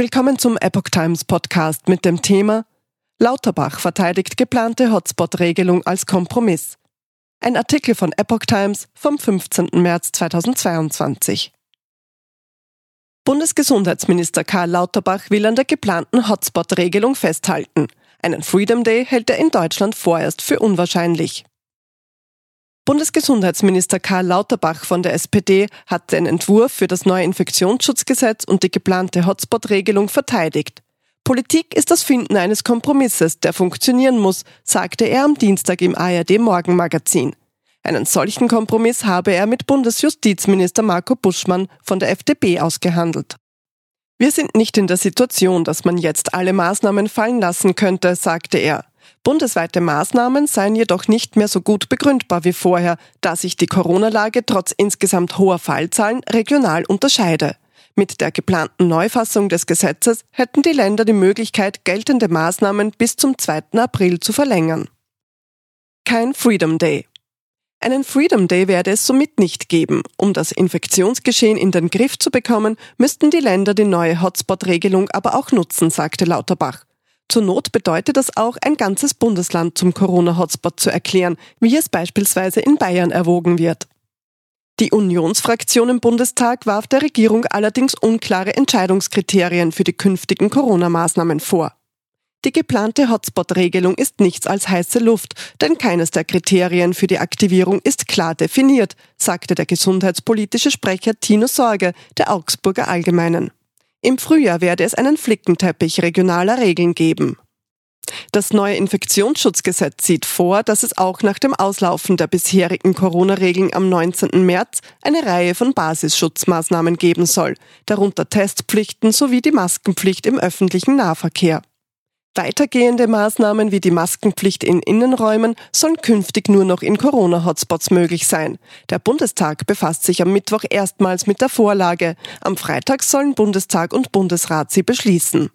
Willkommen zum Epoch Times Podcast mit dem Thema Lauterbach verteidigt geplante Hotspot-Regelung als Kompromiss. Ein Artikel von Epoch Times vom 15. März 2022. Bundesgesundheitsminister Karl Lauterbach will an der geplanten Hotspot-Regelung festhalten. Einen Freedom Day hält er in Deutschland vorerst für unwahrscheinlich. Bundesgesundheitsminister Karl Lauterbach von der SPD hat den Entwurf für das neue Infektionsschutzgesetz und die geplante Hotspot-Regelung verteidigt. Politik ist das Finden eines Kompromisses, der funktionieren muss, sagte er am Dienstag im ARD Morgenmagazin. Einen solchen Kompromiss habe er mit Bundesjustizminister Marco Buschmann von der FDP ausgehandelt. Wir sind nicht in der Situation, dass man jetzt alle Maßnahmen fallen lassen könnte, sagte er. Bundesweite Maßnahmen seien jedoch nicht mehr so gut begründbar wie vorher, da sich die Corona-Lage trotz insgesamt hoher Fallzahlen regional unterscheide. Mit der geplanten Neufassung des Gesetzes hätten die Länder die Möglichkeit, geltende Maßnahmen bis zum 2. April zu verlängern. Kein Freedom Day. Einen Freedom Day werde es somit nicht geben. Um das Infektionsgeschehen in den Griff zu bekommen, müssten die Länder die neue Hotspot-Regelung aber auch nutzen, sagte Lauterbach. Zur Not bedeutet das auch, ein ganzes Bundesland zum Corona-Hotspot zu erklären, wie es beispielsweise in Bayern erwogen wird. Die Unionsfraktion im Bundestag warf der Regierung allerdings unklare Entscheidungskriterien für die künftigen Corona-Maßnahmen vor. Die geplante Hotspot-Regelung ist nichts als heiße Luft, denn keines der Kriterien für die Aktivierung ist klar definiert, sagte der gesundheitspolitische Sprecher Tino Sorge der Augsburger Allgemeinen. Im Frühjahr werde es einen Flickenteppich regionaler Regeln geben. Das neue Infektionsschutzgesetz sieht vor, dass es auch nach dem Auslaufen der bisherigen Corona-Regeln am 19. März eine Reihe von Basisschutzmaßnahmen geben soll, darunter Testpflichten sowie die Maskenpflicht im öffentlichen Nahverkehr. Weitergehende Maßnahmen wie die Maskenpflicht in Innenräumen sollen künftig nur noch in Corona-Hotspots möglich sein. Der Bundestag befasst sich am Mittwoch erstmals mit der Vorlage. Am Freitag sollen Bundestag und Bundesrat sie beschließen.